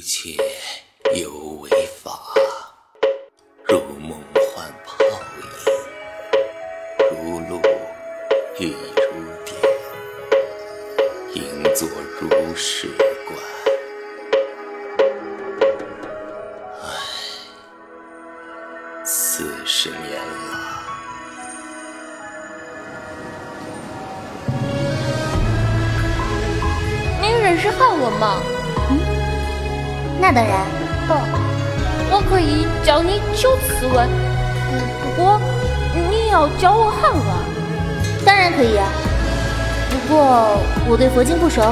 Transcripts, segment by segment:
一切犹为法，如梦幻泡影，如露亦如电，应作如是观。唉，四十年了。您认识汉文吗？那当然，哦，我可以教你九次文，嗯，不过你要教我汉文。当然可以啊。不过我对佛经不熟，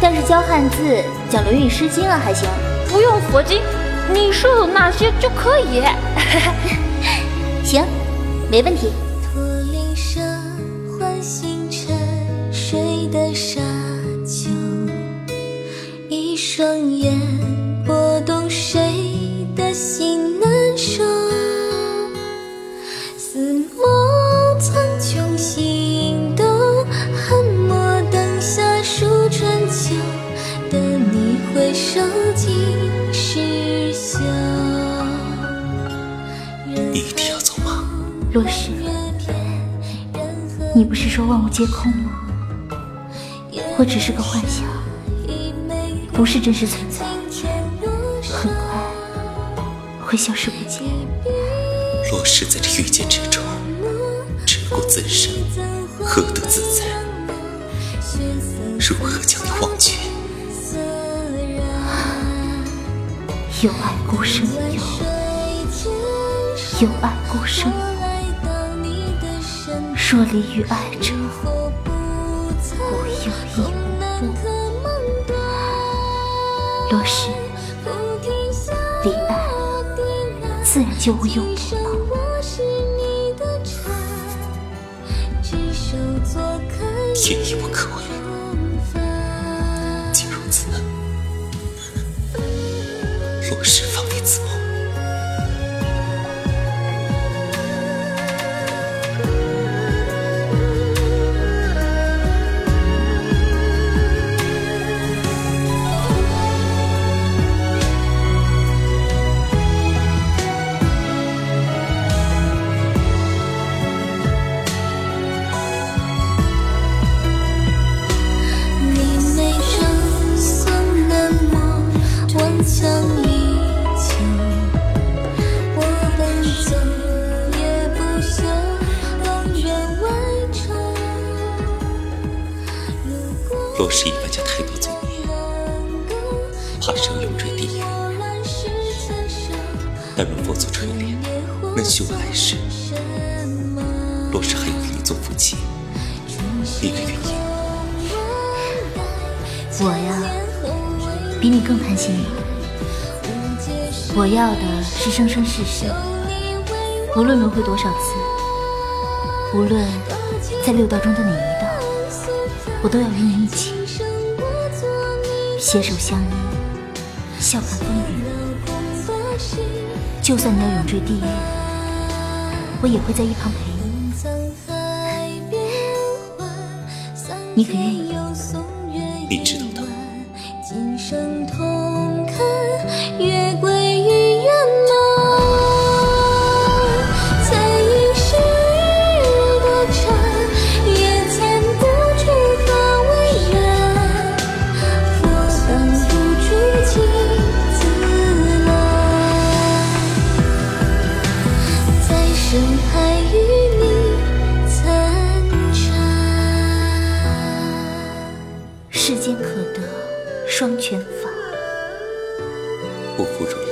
但是教汉字、讲《论语》《诗经》啊还行。不用佛经，你说的那些就可以。行，没问题。双眼拨动谁的心难受。似梦苍穹心动，恨墨灯下数春秋。等你回首尽是休。你一定要走吗？洛氏，你不是说万物皆空吗？我只是个幻想，不是真实存在，很快会消失不见。若是在这遇见之中，知故自生，何得自在？如何将你忘却？有爱孤生有，有爱孤生。若离于爱者，无有亦无不。若是离爱，自然就无永不了。天意不可违，竟如此，若是如果若是一般下太多罪孽，怕生永坠地狱。但若佛祖垂怜，能修来世。若是还有与你做夫妻，一个原因，我呀，比你更贪心。我要的是生生世世，无论轮回多少次，无论在六道中的哪一道，我都要与你一起，携手相依，笑看风雨。就算你要永坠地狱，我也会在一旁陪你。你可愿意？你知道世间可得双全法。不负如